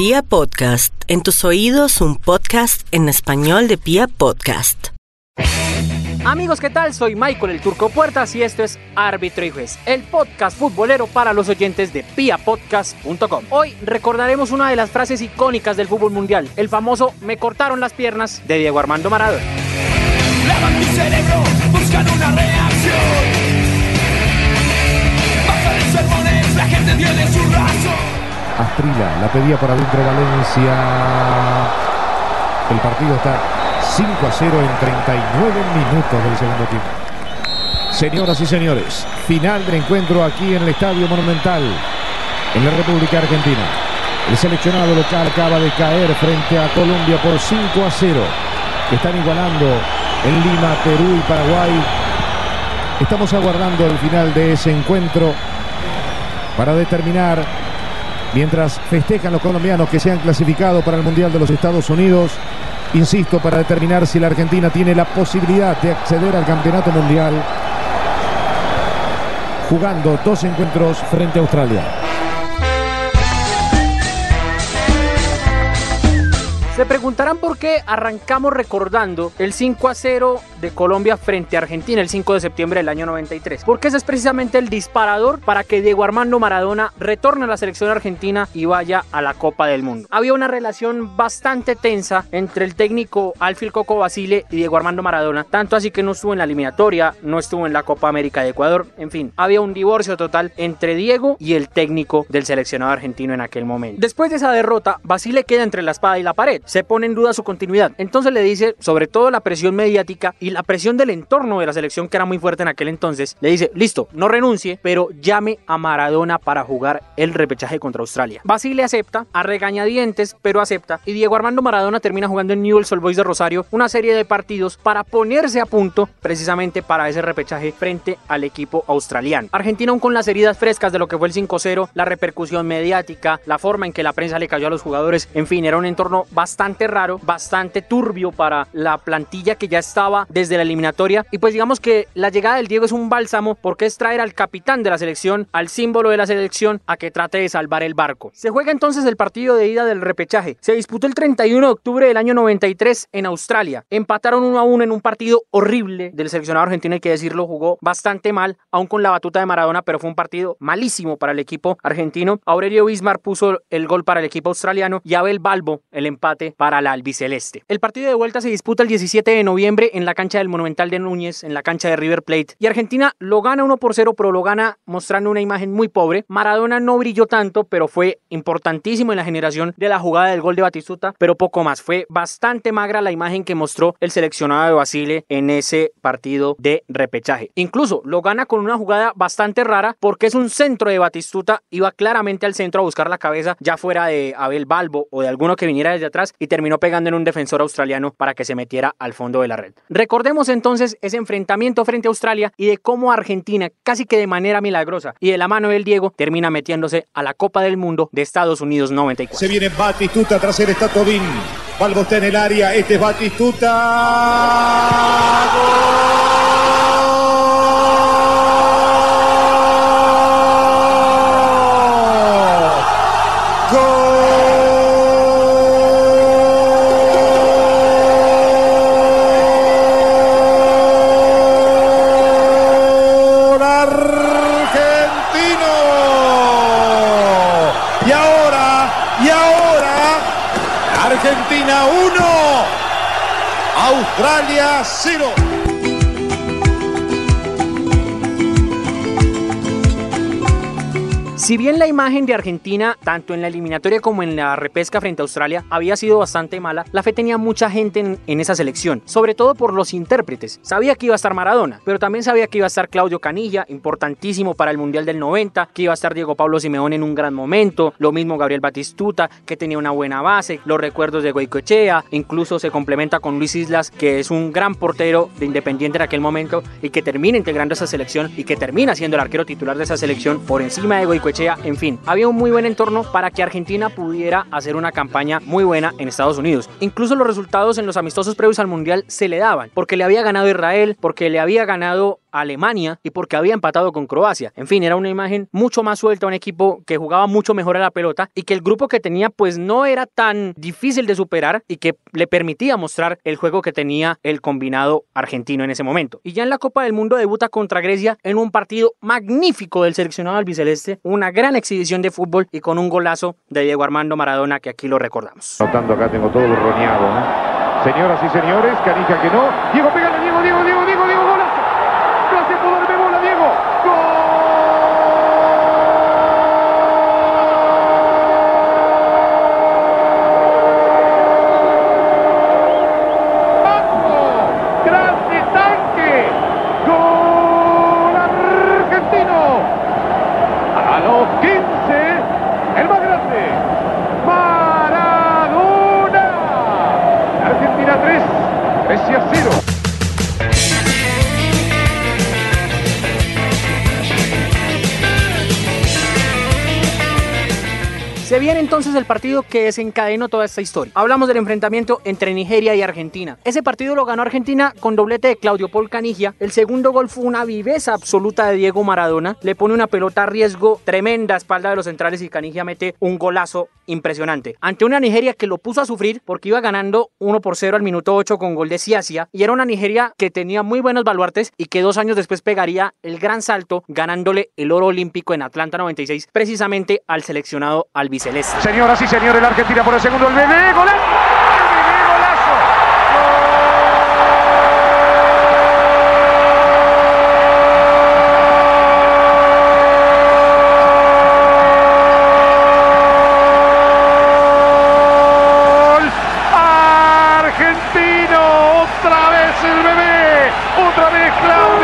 Pia Podcast, en tus oídos un podcast en español de Pia Podcast. Amigos, ¿qué tal? Soy Michael el Turco Puertas y esto es Árbitro y Juez, el podcast futbolero para los oyentes de piapodcast.com. Hoy recordaremos una de las frases icónicas del fútbol mundial, el famoso me cortaron las piernas de Diego Armando Maradona. Lavan tu cerebro, buscan una reacción. Bajan en sermones, la gente tiene su razón. Astrila la pedía para adentro Valencia. El partido está 5 a 0 en 39 minutos del segundo tiempo. Señoras y señores, final del encuentro aquí en el Estadio Monumental, en la República Argentina. El seleccionado local acaba de caer frente a Colombia por 5 a 0. Están igualando en Lima, Perú y Paraguay. Estamos aguardando el final de ese encuentro para determinar, mientras festejan los colombianos que se han clasificado para el Mundial de los Estados Unidos, insisto, para determinar si la Argentina tiene la posibilidad de acceder al Campeonato Mundial jugando dos encuentros frente a Australia. Se preguntarán por qué arrancamos recordando el 5 a 0 de Colombia frente a Argentina el 5 de septiembre del año 93. Porque ese es precisamente el disparador para que Diego Armando Maradona retorne a la selección argentina y vaya a la Copa del Mundo. Había una relación bastante tensa entre el técnico Alfil Coco Basile y Diego Armando Maradona, tanto así que no estuvo en la eliminatoria, no estuvo en la Copa América de Ecuador, en fin, había un divorcio total entre Diego y el técnico del seleccionado argentino en aquel momento. Después de esa derrota, Basile queda entre la espada y la pared se pone en duda su continuidad. Entonces le dice, sobre todo la presión mediática y la presión del entorno de la selección que era muy fuerte en aquel entonces, le dice, listo, no renuncie, pero llame a Maradona para jugar el repechaje contra Australia. Basile acepta, a regañadientes, pero acepta, y Diego Armando Maradona termina jugando en Newell's Old Boys de Rosario una serie de partidos para ponerse a punto precisamente para ese repechaje frente al equipo australiano. Argentina aún con las heridas frescas de lo que fue el 5-0, la repercusión mediática, la forma en que la prensa le cayó a los jugadores, en fin, era un entorno bastante bastante raro, bastante turbio para la plantilla que ya estaba desde la eliminatoria. Y pues digamos que la llegada del Diego es un bálsamo porque es traer al capitán de la selección, al símbolo de la selección, a que trate de salvar el barco. Se juega entonces el partido de ida del repechaje. Se disputó el 31 de octubre del año 93 en Australia. Empataron 1 a 1 en un partido horrible del seleccionado argentino, hay que decirlo, jugó bastante mal, aún con la batuta de Maradona, pero fue un partido malísimo para el equipo argentino. Aurelio Bismar puso el gol para el equipo australiano y Abel Balbo el empate para la albiceleste. El partido de vuelta se disputa el 17 de noviembre en la cancha del Monumental de Núñez, en la cancha de River Plate, y Argentina lo gana 1 por 0, pero lo gana mostrando una imagen muy pobre. Maradona no brilló tanto, pero fue importantísimo en la generación de la jugada del gol de Batistuta, pero poco más. Fue bastante magra la imagen que mostró el seleccionado de Basile en ese partido de repechaje. Incluso lo gana con una jugada bastante rara porque es un centro de Batistuta, iba claramente al centro a buscar la cabeza, ya fuera de Abel Balbo o de alguno que viniera desde atrás, y terminó pegando en un defensor australiano para que se metiera al fondo de la red. Recordemos entonces ese enfrentamiento frente a Australia y de cómo Argentina, casi que de manera milagrosa y de la mano del Diego, termina metiéndose a la Copa del Mundo de Estados Unidos 94. Se viene Batistuta, tras él está. Balbo está en el área, este es Batistuta. Gol argentino. Y ahora, y ahora, Argentina 1, Australia 0. Si bien la imagen de Argentina, tanto en la eliminatoria como en la repesca frente a Australia, había sido bastante mala, la fe tenía mucha gente en, esa selección, sobre todo por los intérpretes. Sabía que iba a estar Maradona, pero también sabía que iba a estar Claudio Canilla, importantísimo para el Mundial del 90, que iba a estar Diego Pablo Simeón en un gran momento, lo mismo Gabriel Batistuta, que tenía una buena base, los recuerdos de Goicoechea, incluso se complementa con Luis Islas, que es un gran portero de Independiente en aquel momento y que termina integrando esa selección y que termina siendo el arquero titular de esa selección por encima de Goicoechea en fin, había un muy buen entorno para que Argentina pudiera hacer una campaña muy buena en Estados Unidos. Incluso los resultados en los amistosos previos al Mundial se le daban, porque le había ganado Israel, porque le había ganado Alemania y porque había empatado con Croacia. En fin, era una imagen mucho más suelta, un equipo que jugaba mucho mejor a la pelota y que el grupo que tenía pues no era tan difícil de superar y que le permitía mostrar el juego que tenía el combinado argentino en ese momento. Y ya en la Copa del Mundo debuta contra Grecia en un partido magnífico del seleccionado albiceleste, una gran exhibición de fútbol y con un golazo de Diego Armando Maradona que aquí lo recordamos. Notando acá tengo todo roneado, ¿no? Señoras y señores, Canija que no. Diego, pégale, Diego, Diego, Diego, golazo. Gracias por darme bola, Diego. ¡Gol! ¡Grande tanque! ¡Gol argentino! A los 15, el más grande, Maradona. Argentina 3, Grecia 0. Viene entonces el partido que desencadenó toda esta historia. Hablamos del enfrentamiento entre Nigeria y Argentina. Ese partido lo ganó Argentina con doblete de Claudio Paul Canigia. El segundo gol fue una viveza absoluta de Diego Maradona. Le pone una pelota a riesgo tremenda espalda de los centrales y Canigia mete un golazo impresionante. Ante una Nigeria que lo puso a sufrir porque iba ganando 1 por 0 al minuto 8 con gol de Ciacia. Y era una Nigeria que tenía muy buenos baluartes y que dos años después pegaría el gran salto ganándole el oro olímpico en Atlanta 96 precisamente al seleccionado albiceleste. Señoras y señores, la Argentina por el segundo, el bebé, golazo. Otra vez el bebé, otra vez Claudio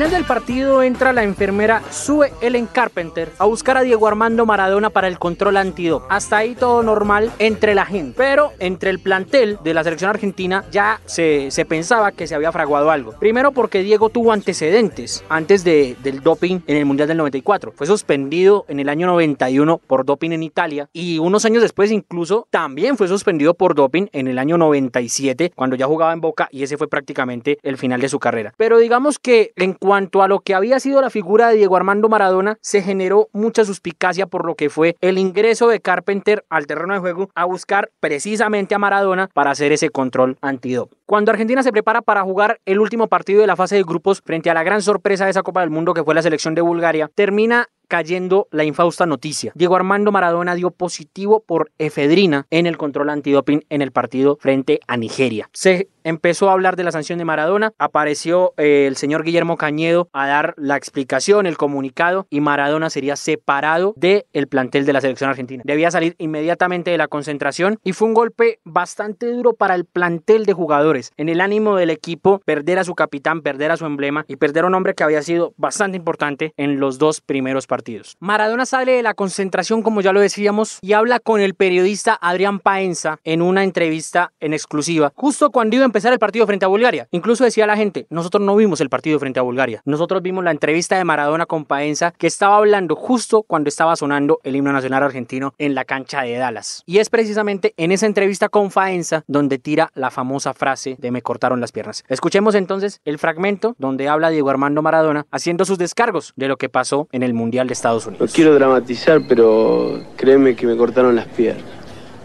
final del partido entra la enfermera Sue Ellen Carpenter a buscar a Diego Armando Maradona para el control antidop. Hasta ahí todo normal entre la gente. Pero entre el plantel de la selección argentina ya se, se pensaba que se había fraguado algo. Primero porque Diego tuvo antecedentes antes de, del doping en el Mundial del 94. Fue suspendido en el año 91 por doping en Italia y unos años después incluso también fue suspendido por doping en el año 97 cuando ya jugaba en Boca y ese fue prácticamente el final de su carrera. Pero digamos que en cuanto a lo que había sido la figura de Diego Armando Maradona, se generó mucha suspicacia por lo que fue el ingreso de Carpenter al terreno de juego a buscar precisamente a Maradona para hacer ese control antidop. Cuando Argentina se prepara para jugar el último partido de la fase de grupos frente a la gran sorpresa de esa Copa del Mundo que fue la selección de Bulgaria, termina cayendo la infausta noticia. Diego Armando Maradona dio positivo por efedrina en el control antidoping en el partido frente a Nigeria. Se empezó a hablar de la sanción de Maradona, apareció eh, el señor Guillermo Cañedo a dar la explicación, el comunicado y Maradona sería separado del el plantel de la selección argentina. Debía salir inmediatamente de la concentración y fue un golpe bastante duro para el plantel de jugadores. En el ánimo del equipo, perder a su capitán, perder a su emblema y perder a un hombre que había sido bastante importante en los dos primeros partidos. Maradona sale de la concentración, como ya lo decíamos, y habla con el periodista Adrián Paenza en una entrevista en exclusiva, justo cuando iba empezar el partido frente a Bulgaria. Incluso decía la gente, nosotros no vimos el partido frente a Bulgaria, nosotros vimos la entrevista de Maradona con Paenza que estaba hablando justo cuando estaba sonando el himno nacional argentino en la cancha de Dallas. Y es precisamente en esa entrevista con Faenza donde tira la famosa frase de me cortaron las piernas. Escuchemos entonces el fragmento donde habla Diego Armando Maradona haciendo sus descargos de lo que pasó en el Mundial de Estados No Unidos. quiero dramatizar, pero créeme que me cortaron las piernas.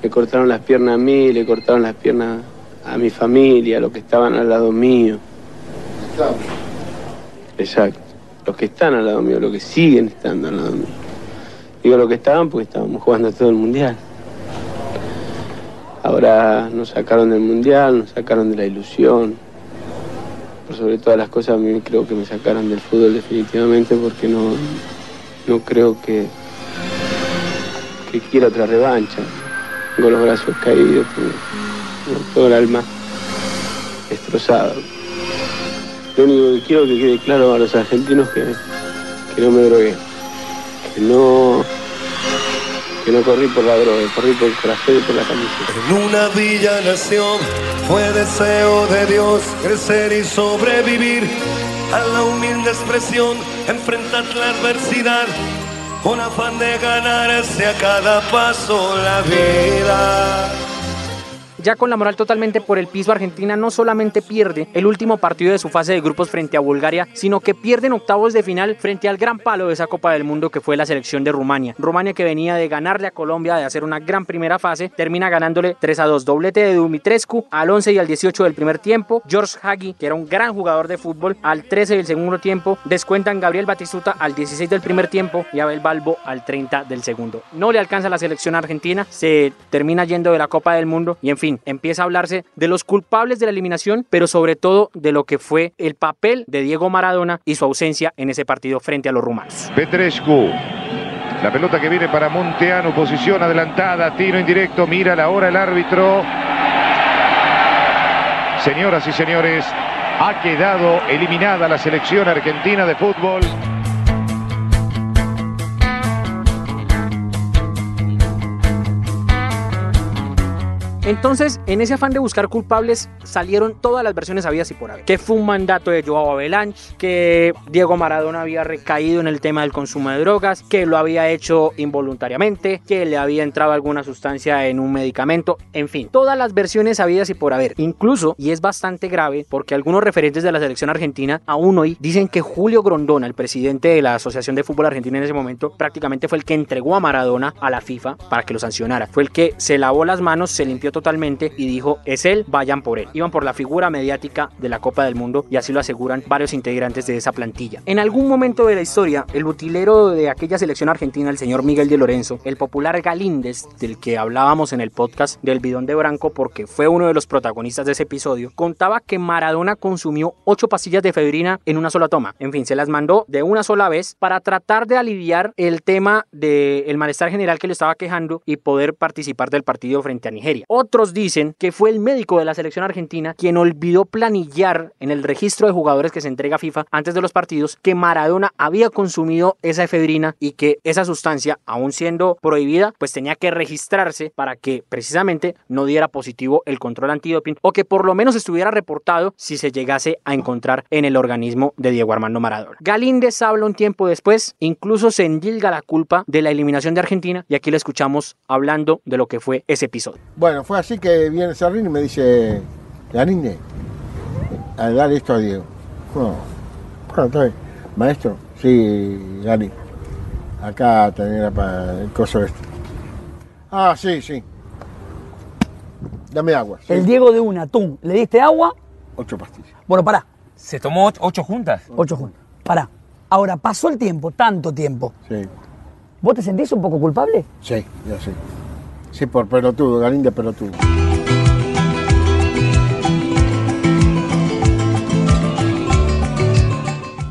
Me cortaron las piernas a mí, le cortaron las piernas a mi familia, a los que estaban al lado mío. Exacto. Los que están al lado mío, los que siguen estando al lado mío. Digo los que estaban porque estábamos jugando todo el mundial. Ahora nos sacaron del mundial, nos sacaron de la ilusión. Por sobre todas las cosas, a mí creo que me sacaron del fútbol definitivamente porque no, no creo que, que quiera otra revancha. Tengo los brazos caídos, todo el alma destrozado. Lo único que quiero que quede claro a los argentinos que, que no me drogué, que no, que no corrí por la droga, corrí por el corazón y por la camiseta. En una villa nación fue deseo de Dios crecer y sobrevivir a la humilde expresión, enfrentar la adversidad, un afán de ganarse a cada paso la vida. Ya con la moral totalmente por el piso, Argentina no solamente pierde el último partido de su fase de grupos frente a Bulgaria, sino que pierde en octavos de final frente al gran palo de esa Copa del Mundo que fue la selección de Rumania. Rumania que venía de ganarle a Colombia, de hacer una gran primera fase, termina ganándole 3 a 2. Doblete de Dumitrescu al 11 y al 18 del primer tiempo. George Hagi, que era un gran jugador de fútbol, al 13 del segundo tiempo. Descuentan Gabriel Batistuta al 16 del primer tiempo y Abel Balbo al 30 del segundo. No le alcanza la selección argentina, se termina yendo de la Copa del Mundo y en fin, empieza a hablarse de los culpables de la eliminación, pero sobre todo de lo que fue el papel de Diego Maradona y su ausencia en ese partido frente a los rumanos. Petrescu. La pelota que viene para Monteano, posición adelantada, tiro indirecto, mira la hora el árbitro. Señoras y señores, ha quedado eliminada la selección argentina de fútbol. Entonces, en ese afán de buscar culpables, salieron todas las versiones habidas y por haber. Que fue un mandato de Joao Avalanche, que Diego Maradona había recaído en el tema del consumo de drogas, que lo había hecho involuntariamente, que le había entrado alguna sustancia en un medicamento, en fin, todas las versiones habidas y por haber. Incluso, y es bastante grave, porque algunos referentes de la selección argentina aún hoy dicen que Julio Grondona, el presidente de la Asociación de Fútbol Argentina en ese momento, prácticamente fue el que entregó a Maradona a la FIFA para que lo sancionara. Fue el que se lavó las manos, se limpió totalmente y dijo, es él, vayan por él. Iban por la figura mediática de la Copa del Mundo y así lo aseguran varios integrantes de esa plantilla. En algún momento de la historia, el utilero de aquella selección argentina, el señor Miguel de Lorenzo, el popular Galíndez, del que hablábamos en el podcast del bidón de Branco porque fue uno de los protagonistas de ese episodio, contaba que Maradona consumió ocho pastillas de efedrina en una sola toma. En fin, se las mandó de una sola vez para tratar de aliviar el tema del malestar general que le estaba quejando y poder participar del partido frente a Nigeria. Otros dicen que fue el médico de la selección argentina quien olvidó planillar en el registro de jugadores que se entrega a FIFA antes de los partidos que Maradona había consumido esa efedrina y que esa sustancia, aún siendo prohibida, pues tenía que registrarse para que precisamente no diera positivo el control antidoping o que por lo menos estuviera reportado si se llegase a encontrar en el organismo de Diego Armando Maradona. Galíndez habla un tiempo después, incluso se endilga la culpa de la eliminación de Argentina y aquí lo escuchamos hablando de lo que fue ese episodio. Bueno, fue así que viene Sarrini y me dice, Garinde, a dar esto a Diego. Bueno, bueno, está bien. Maestro, sí, Gani. Acá tenía para el coso este. Ah, sí, sí. Dame agua. sí. El Diego de una, tú, ¿le diste agua? Ocho pastillas. Bueno, pará, ¿Se tomó ocho, ocho juntas? ocho juntos. Pará. Ahora, pasó el tiempo, tanto tiempo. Sí, ¿Vos te sentís un poco culpable? sí, ya sí. Sí, por pelotudo, Galinde pelotudo.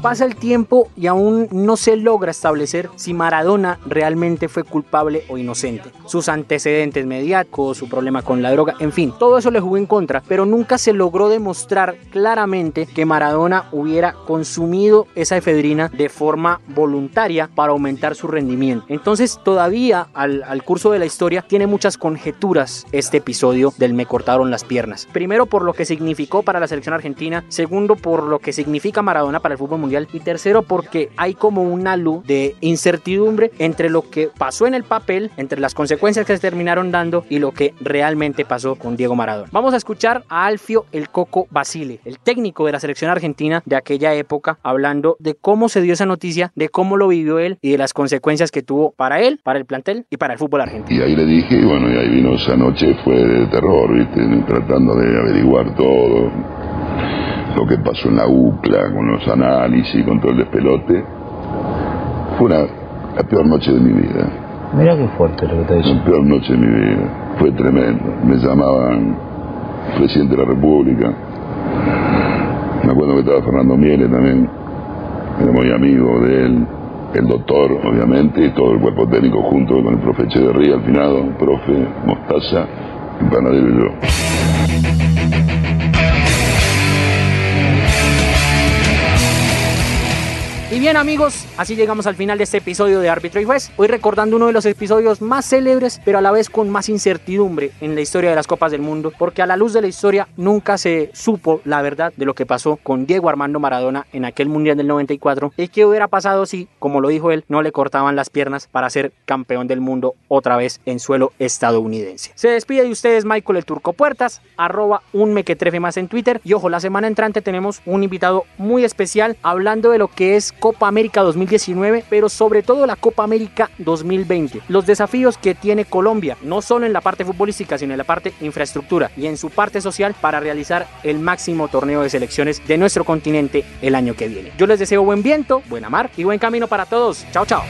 Pasa el tiempo y aún no se logra establecer si Maradona realmente fue culpable o inocente. Sus antecedentes mediáticos, su problema con la droga, en fin, todo eso le jugó en contra, pero nunca se logró demostrar claramente que Maradona hubiera consumido esa efedrina de forma voluntaria para aumentar su rendimiento. Entonces todavía al, al curso de la historia tiene muchas conjeturas este episodio del me cortaron las piernas. Primero por lo que significó para la selección argentina, segundo por lo que significa Maradona para el fútbol mundial y tercero porque hay como un halo de incertidumbre entre lo que pasó en el papel, entre las consecuencias que se terminaron dando y lo que realmente pasó con Diego Maradona. Vamos a escuchar a Alfio El Coco Basile, el técnico de la selección argentina de aquella época, hablando de cómo se dio esa noticia, de cómo lo vivió él y de las consecuencias que tuvo para él, para el plantel y para el fútbol argentino. Y ahí le dije, y bueno, y ahí vino esa noche, fue de terror, ¿viste? Tratando de averiguar todo, lo que pasó en la UCLA, con los análisis, con todo el despelote. Fue una, la peor noche de mi vida, Mira qué fuerte lo que está la peor noche de mi vida. Fue tremendo. Me llamaban presidente de la República. Me acuerdo que estaba Fernando Miele también, era muy amigo de él, el doctor, obviamente, y todo el cuerpo técnico junto con el profe Echeverría, al finado, profe Mostaza, y Panadero y yo. Bien amigos, así llegamos al final de este episodio de Árbitro y Juez. Hoy recordando uno de los episodios más célebres, pero a la vez con más incertidumbre en la historia de las Copas del Mundo, porque a la luz de la historia nunca se supo la verdad de lo que pasó con Diego Armando Maradona en aquel Mundial del 94 y qué hubiera pasado si, como lo dijo él, no le cortaban las piernas para ser campeón del mundo otra vez en suelo estadounidense. Se despide de ustedes Michael el Turco Puertas, arroba un mequetrefe más en Twitter y ojo, la semana entrante tenemos un invitado muy especial hablando de lo que es Copa América 2019, pero sobre todo la Copa América 2020. Los desafíos que tiene Colombia, no solo en la parte futbolística, sino en la parte infraestructura y en su parte social para realizar el máximo torneo de selecciones de nuestro continente el año que viene. Yo les deseo buen viento, buena mar y buen camino para todos. Chao, chao.